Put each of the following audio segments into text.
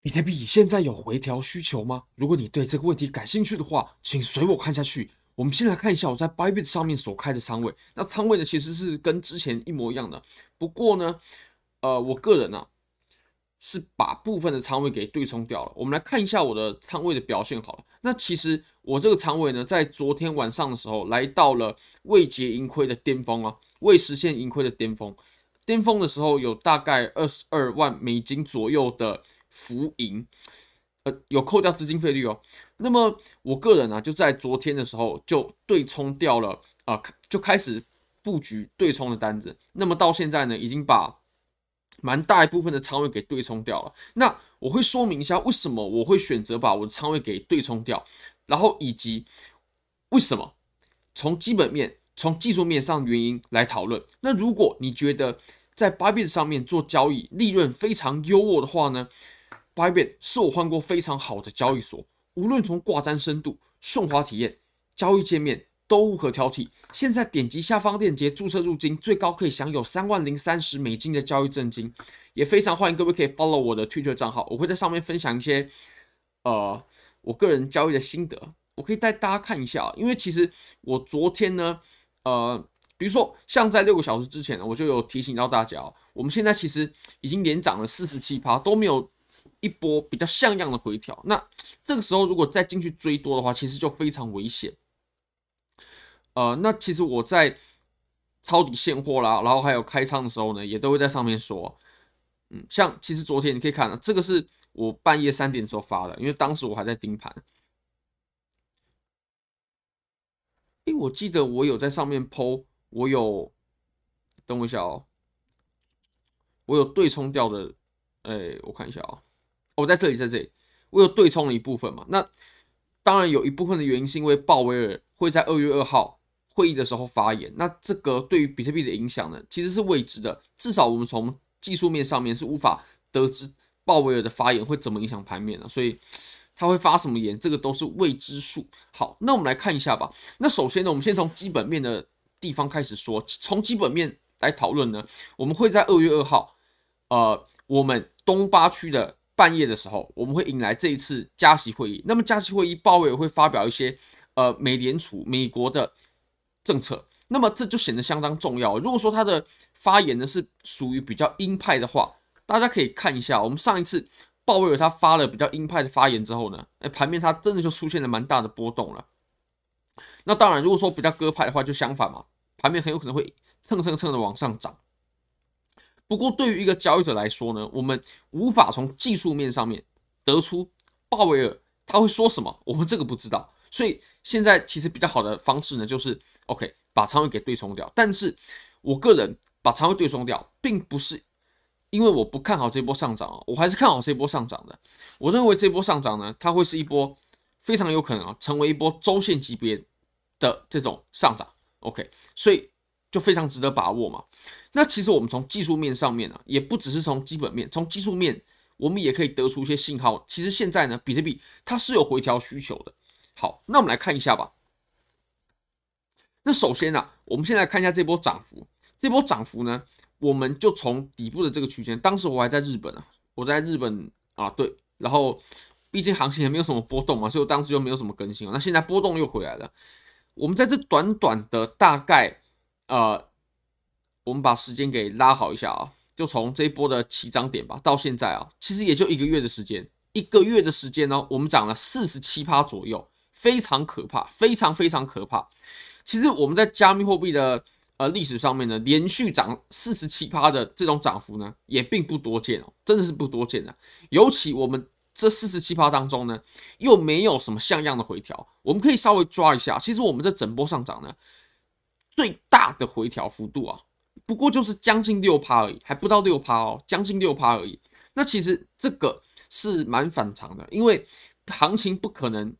比特币现在有回调需求吗？如果你对这个问题感兴趣的话，请随我看下去。我们先来看一下我在 Bybit 上面所开的仓位。那仓位呢，其实是跟之前一模一样的。不过呢，呃，我个人呢、啊、是把部分的仓位给对冲掉了。我们来看一下我的仓位的表现好了。那其实我这个仓位呢，在昨天晚上的时候来到了未结盈亏的巅峰啊，未实现盈亏的巅峰。巅峰的时候有大概二十二万美金左右的浮盈。呃有扣掉资金费率哦，那么我个人呢、就在昨天的时候就对冲掉了啊、呃，就开始布局对冲的单子。那么到现在呢，已经把蛮大一部分的仓位给对冲掉了。那我会说明一下为什么我会选择把我的仓位给对冲掉，然后以及为什么从基本面、从技术面上原因来讨论。那如果你觉得在 Bybit 上面做交易利润非常优渥的话呢八倍是我换过非常好的交易所，无论从挂单深度、顺滑体验、交易界面都无可挑剔。现在点击下方链接注册入金，最高可以享有三万零三十美金的交易赠金。也非常欢迎各位可以 follow 我的 Twitter 账号，我会在上面分享一些呃我个人交易的心得。我可以带大家看一下，因为其实我昨天呢，呃，比如说像在六个小时之前呢，我就有提醒到大家，我们现在其实已经连涨了四十七趴，都没有。一波比较像样的回调，那这个时候如果再进去追多的话，其实就非常危险。呃，那其实我在抄底现货啦，然后还有开仓的时候呢，也都会在上面说，嗯，像其实昨天你可以看到，这个是我半夜三点的时候发的，因为当时我还在盯盘。哎，我记得我有在上面 po，我有，等我一下哦，我有对冲掉的，哎，我看一下啊。我在这里，在这里，我有对冲了一部分嘛。那当然有一部分的原因是因为鲍威尔会在二月二号会议的时候发言。那这个对于比特币的影响呢，其实是未知的。至少我们从技术面上面是无法得知鲍威尔的发言会怎么影响盘面的。所以他会发什么言，这个都是未知数。好，那我们来看一下吧。那首先呢，我们先从基本面的地方开始说。从基本面来讨论呢，我们会在二月二号，呃，我们东八区的。半夜的时候，我们会迎来这一次加息会议。那么加息会议，鲍威尔会发表一些呃美联储美国的政策。那么这就显得相当重要。如果说他的发言呢是属于比较鹰派的话，大家可以看一下，我们上一次鲍威尔他发了比较鹰派的发言之后呢，哎，盘面它真的就出现了蛮大的波动了。那当然，如果说比较鸽派的话，就相反嘛，盘面很有可能会蹭蹭蹭的往上涨。不过，对于一个交易者来说呢，我们无法从技术面上面得出鲍威尔他会说什么，我们这个不知道。所以现在其实比较好的方式呢，就是 OK 把仓位给对冲掉。但是我个人把仓位对冲掉，并不是因为我不看好这波上涨啊，我还是看好这波上涨的。我认为这波上涨呢，它会是一波非常有可能啊，成为一波周线级别的这种上涨。OK，所以。就非常值得把握嘛。那其实我们从技术面上面啊，也不只是从基本面，从技术面我们也可以得出一些信号。其实现在呢，比特币它是有回调需求的。好，那我们来看一下吧。那首先呢、啊，我们先来看一下这波涨幅。这波涨幅呢，我们就从底部的这个区间，当时我还在日本啊，我在日本啊，对，然后毕竟行情也没有什么波动嘛，所以我当时又没有什么更新。那现在波动又回来了。我们在这短短的大概。呃，我们把时间给拉好一下啊，就从这一波的起涨点吧，到现在啊，其实也就一个月的时间，一个月的时间呢，我们涨了四十七趴左右，非常可怕，非常非常可怕。其实我们在加密货币的呃历史上面呢，连续涨四十七趴的这种涨幅呢，也并不多见哦，真的是不多见的。尤其我们这四十七趴当中呢，又没有什么像样的回调，我们可以稍微抓一下。其实我们这整波上涨呢。最大的回调幅度啊，不过就是将近六趴而已，还不到六趴哦，将近六趴而已。那其实这个是蛮反常的，因为行情不可能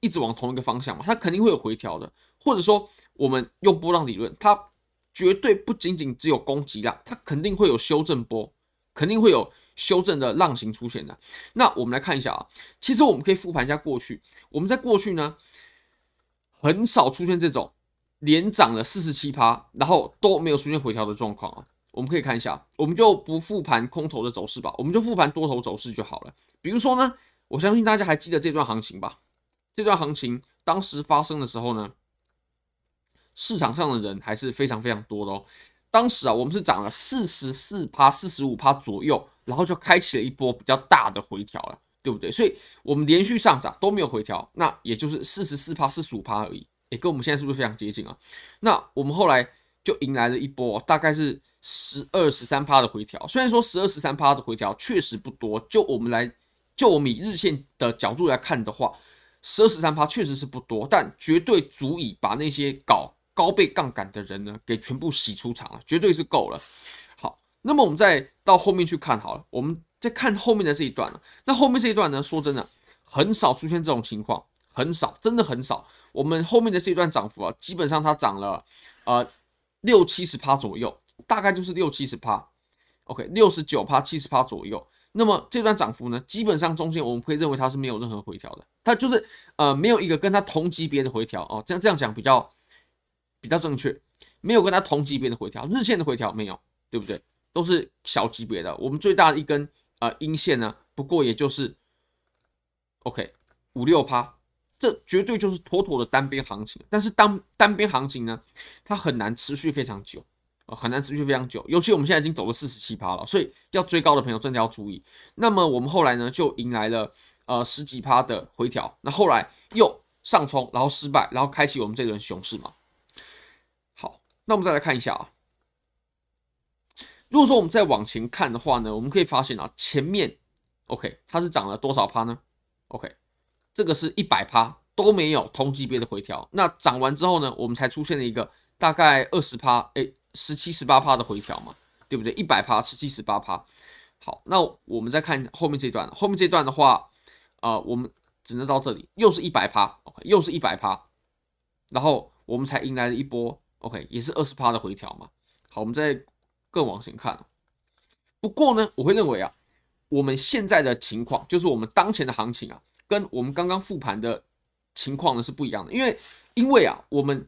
一直往同一个方向嘛，它肯定会有回调的。或者说，我们用波浪理论，它绝对不仅仅只有攻击浪，它肯定会有修正波，肯定会有修正的浪形出现的。那我们来看一下啊，其实我们可以复盘一下过去，我们在过去呢，很少出现这种。连涨了四十七趴，然后都没有出现回调的状况啊。我们可以看一下，我们就不复盘空头的走势吧，我们就复盘多头走势就好了。比如说呢，我相信大家还记得这段行情吧？这段行情当时发生的时候呢，市场上的人还是非常非常多的哦。当时啊，我们是涨了四十四趴、四十五趴左右，然后就开启了一波比较大的回调了，对不对？所以我们连续上涨都没有回调，那也就是四十四趴、四十五趴而已。诶，跟我们现在是不是非常接近啊？那我们后来就迎来了一波，大概是十二、十三趴的回调。虽然说十二、十三趴的回调确实不多，就我们来，就我们以日线的角度来看的话，十二、十三趴确实是不多，但绝对足以把那些搞高倍杠杆的人呢给全部洗出场了，绝对是够了。好，那么我们再到后面去看好了，我们再看后面的这一段了。那后面这一段呢，说真的，很少出现这种情况，很少，真的很少。我们后面的这一段涨幅啊，基本上它涨了呃六七十趴左右，大概就是六七十趴，OK，六十九趴、七十趴左右。那么这段涨幅呢，基本上中间我们会认为它是没有任何回调的，它就是呃没有一个跟它同级别的回调哦，这样这样讲比较比较正确，没有跟它同级别的回调，日线的回调没有，对不对？都是小级别的。我们最大的一根呃阴线呢，不过也就是 OK 五六趴。这绝对就是妥妥的单边行情，但是当单边行情呢，它很难持续非常久啊，很难持续非常久。尤其我们现在已经走了四十七趴了，所以要追高的朋友真的要注意。那么我们后来呢，就迎来了呃十几趴的回调，那后来又上冲，然后失败，然后开启我们这轮熊市嘛。好，那我们再来看一下啊，如果说我们再往前看的话呢，我们可以发现啊，前面 OK 它是涨了多少趴呢？OK。这个是一百趴都没有同级别的回调，那涨完之后呢，我们才出现了一个大概二十趴，哎，十七十八趴的回调嘛，对不对？一百趴，十七十八趴。好，那我们再看后面这段，后面这段的话，啊、呃，我们只能到这里，又是一百趴，OK，又是一百趴，然后我们才迎来了一波，OK，也是二十趴的回调嘛。好，我们再更往前看。不过呢，我会认为啊，我们现在的情况就是我们当前的行情啊。跟我们刚刚复盘的情况呢是不一样的，因为因为啊，我们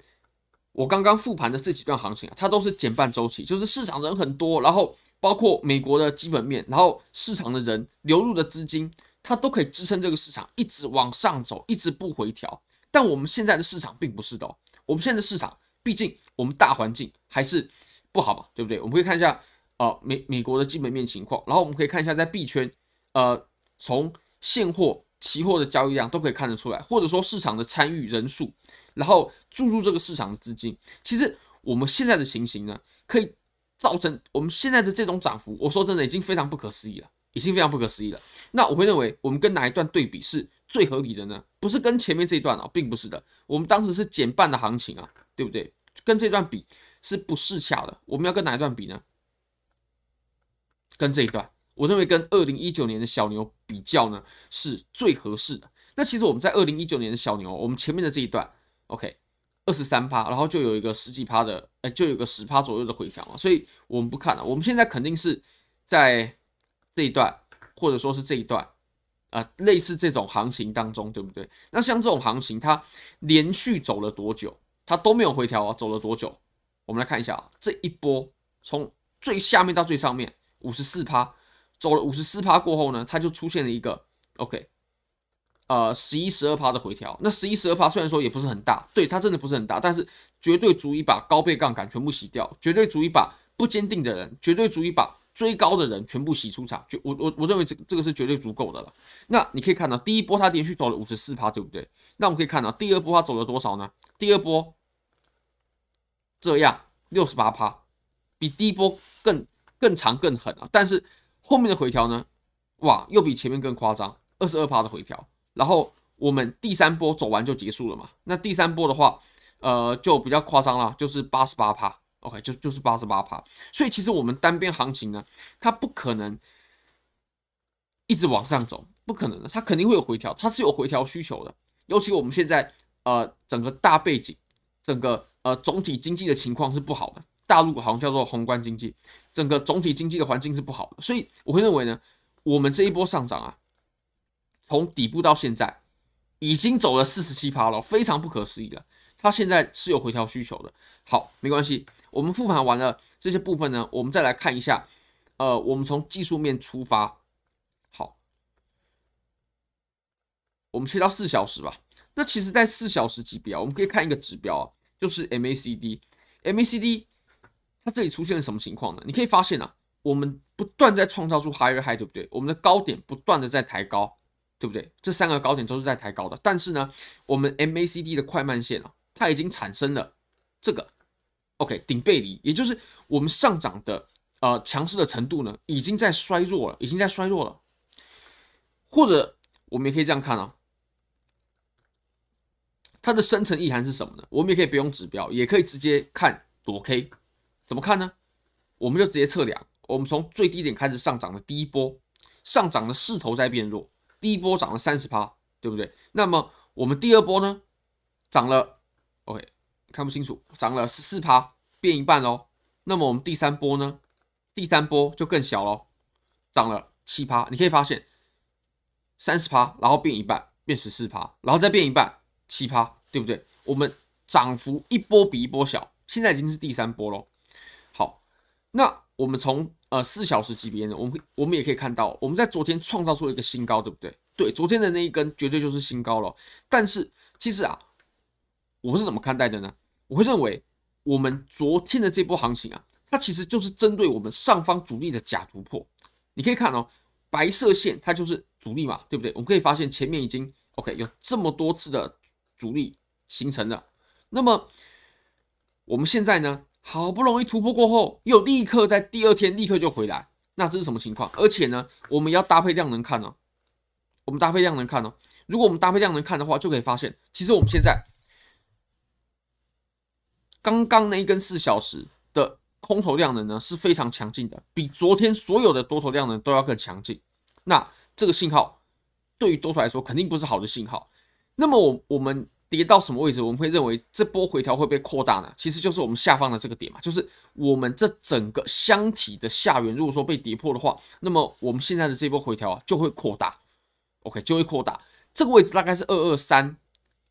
我刚刚复盘的这几段行情啊，它都是减半周期，就是市场人很多，然后包括美国的基本面，然后市场的人流入的资金，它都可以支撑这个市场一直往上走，一直不回调。但我们现在的市场并不是的哦，我们现在的市场毕竟我们大环境还是不好嘛，对不对？我们可以看一下呃美美国的基本面情况，然后我们可以看一下在币圈，呃，从现货。期货的交易量都可以看得出来，或者说市场的参与人数，然后注入这个市场的资金，其实我们现在的情形呢，可以造成我们现在的这种涨幅。我说真的，已经非常不可思议了，已经非常不可思议了。那我会认为，我们跟哪一段对比是最合理的呢？不是跟前面这一段啊，并不是的。我们当时是减半的行情啊，对不对？跟这段比是不适恰的。我们要跟哪一段比呢？跟这一段。我认为跟二零一九年的小牛比较呢，是最合适的。那其实我们在二零一九年的小牛，我们前面的这一段，OK，二十三趴，然后就有一个十几趴的，哎，就有个十趴左右的回调嘛。所以我们不看了，我们现在肯定是在这一段，或者说是这一段，啊、呃，类似这种行情当中，对不对？那像这种行情，它连续走了多久？它都没有回调啊，走了多久？我们来看一下啊，这一波从最下面到最上面，五十四趴。走了五十四趴过后呢，它就出现了一个 OK，呃，十一十二趴的回调。那十一十二趴虽然说也不是很大，对，它真的不是很大，但是绝对足以把高倍杠杆全部洗掉，绝对足以把不坚定的人，绝对足以把追高的人全部洗出场。就我我我认为这这个是绝对足够的了。那你可以看到第一波它连续走了五十四趴，对不对？那我们可以看到第二波它走了多少呢？第二波这样六十八趴，比第一波更更长更狠啊！但是后面的回调呢？哇，又比前面更夸张，二十二趴的回调。然后我们第三波走完就结束了嘛？那第三波的话，呃，就比较夸张了，就是八十八趴。OK，就就是八十八趴。所以其实我们单边行情呢，它不可能一直往上走，不可能的，它肯定会有回调，它是有回调需求的。尤其我们现在呃整个大背景，整个呃总体经济的情况是不好的。大陆好像叫做宏观经济，整个总体经济的环境是不好的，所以我会认为呢，我们这一波上涨啊，从底部到现在已经走了四十七趴了，非常不可思议了。它现在是有回调需求的。好，没关系，我们复盘完了这些部分呢，我们再来看一下。呃，我们从技术面出发，好，我们切到四小时吧。那其实，在四小时级别啊，我们可以看一个指标啊，就是 MACD。MACD 它这里出现了什么情况呢？你可以发现啊，我们不断在创造出 higher high，对不对？我们的高点不断的在抬高，对不对？这三个高点都是在抬高的。但是呢，我们 MACD 的快慢线啊，它已经产生了这个 OK 顶背离，也就是我们上涨的。呃，强势的程度呢，已经在衰弱了，已经在衰弱了。或者我们也可以这样看啊，它的深层意涵是什么呢？我们也可以不用指标，也可以直接看躲 K，怎么看呢？我们就直接测量，我们从最低点开始上涨的第一波，上涨的势头在变弱，第一波涨了三十趴，对不对？那么我们第二波呢，涨了，OK，看不清楚，涨了十四趴，变一半哦。那么我们第三波呢？第三波就更小了，涨了七趴，你可以发现三十趴，然后变一半，变十四趴，然后再变一半，七趴，对不对？我们涨幅一波比一波小，现在已经是第三波了。那我们从呃四小时级别呢，我们我们也可以看到，我们在昨天创造出了一个新高，对不对？对，昨天的那一根绝对就是新高了。但是其实啊，我是怎么看待的呢？我会认为我们昨天的这波行情啊。它其实就是针对我们上方阻力的假突破，你可以看哦，白色线它就是阻力嘛，对不对？我们可以发现前面已经 OK 有这么多次的阻力形成了，那么我们现在呢，好不容易突破过后，又立刻在第二天立刻就回来，那这是什么情况？而且呢，我们要搭配量能看哦，我们搭配量能看哦，如果我们搭配量能看的话，就可以发现，其实我们现在刚刚那一根四小时的。空头量能呢是非常强劲的，比昨天所有的多头量能都要更强劲。那这个信号对于多头来说肯定不是好的信号。那么我我们跌到什么位置，我们会认为这波回调会被扩大呢？其实就是我们下方的这个点嘛，就是我们这整个箱体的下缘，如果说被跌破的话，那么我们现在的这波回调啊就会扩大。OK，就会扩大。这个位置大概是二二三，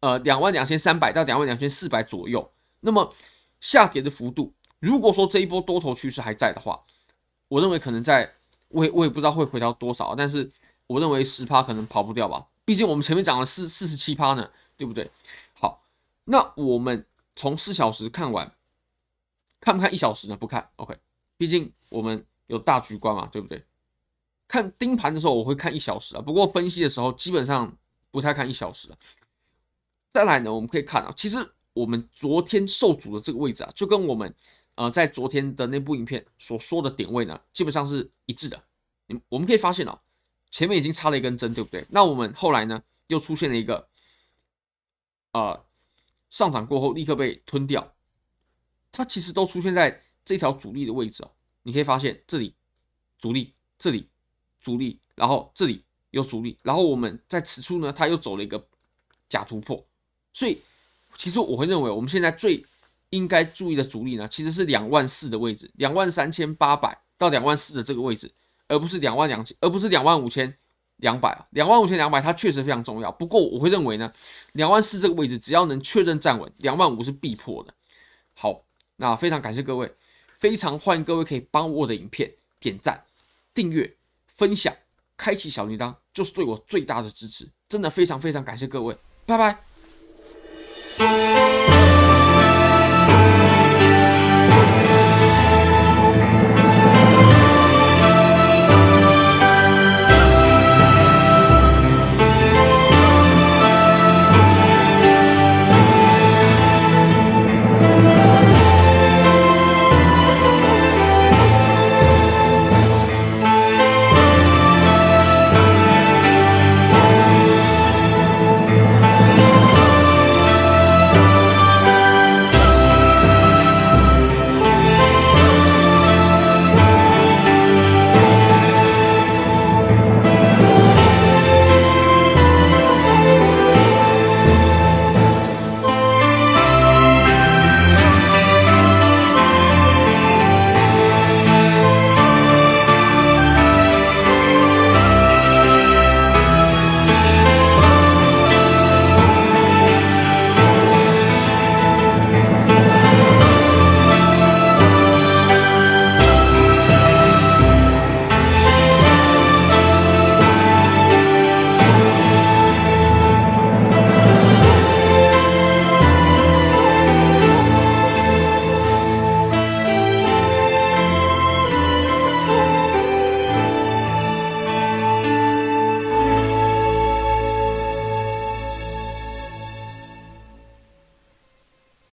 呃，两万两千三百到两万两千四百左右。那么下跌的幅度。如果说这一波多头趋势还在的话，我认为可能在，我也我也不知道会回调多少，但是我认为十趴可能跑不掉吧，毕竟我们前面涨了四四十七趴呢，对不对？好，那我们从四小时看完，看不看一小时呢？不看，OK，毕竟我们有大局观嘛，对不对？看盯盘的时候我会看一小时啊，不过分析的时候基本上不太看一小时了。再来呢，我们可以看啊，其实我们昨天受阻的这个位置啊，就跟我们。呃，在昨天的那部影片所说的点位呢，基本上是一致的。你我们可以发现哦，前面已经插了一根针，对不对？那我们后来呢，又出现了一个，呃，上涨过后立刻被吞掉。它其实都出现在这条阻力的位置哦。你可以发现这里阻力，这里阻力，然后这里有阻力，然后我们在此处呢，它又走了一个假突破。所以，其实我会认为我们现在最应该注意的阻力呢，其实是两万四的位置，两万三千八百到两万四的这个位置，而不是两万两千，而不是两万五千两百啊，两万五千两百它确实非常重要。不过我会认为呢，两万四这个位置只要能确认站稳，两万五是必破的。好，那非常感谢各位，非常欢迎各位可以帮我的影片点赞、订阅、分享、开启小铃铛，就是对我最大的支持。真的非常非常感谢各位，拜拜。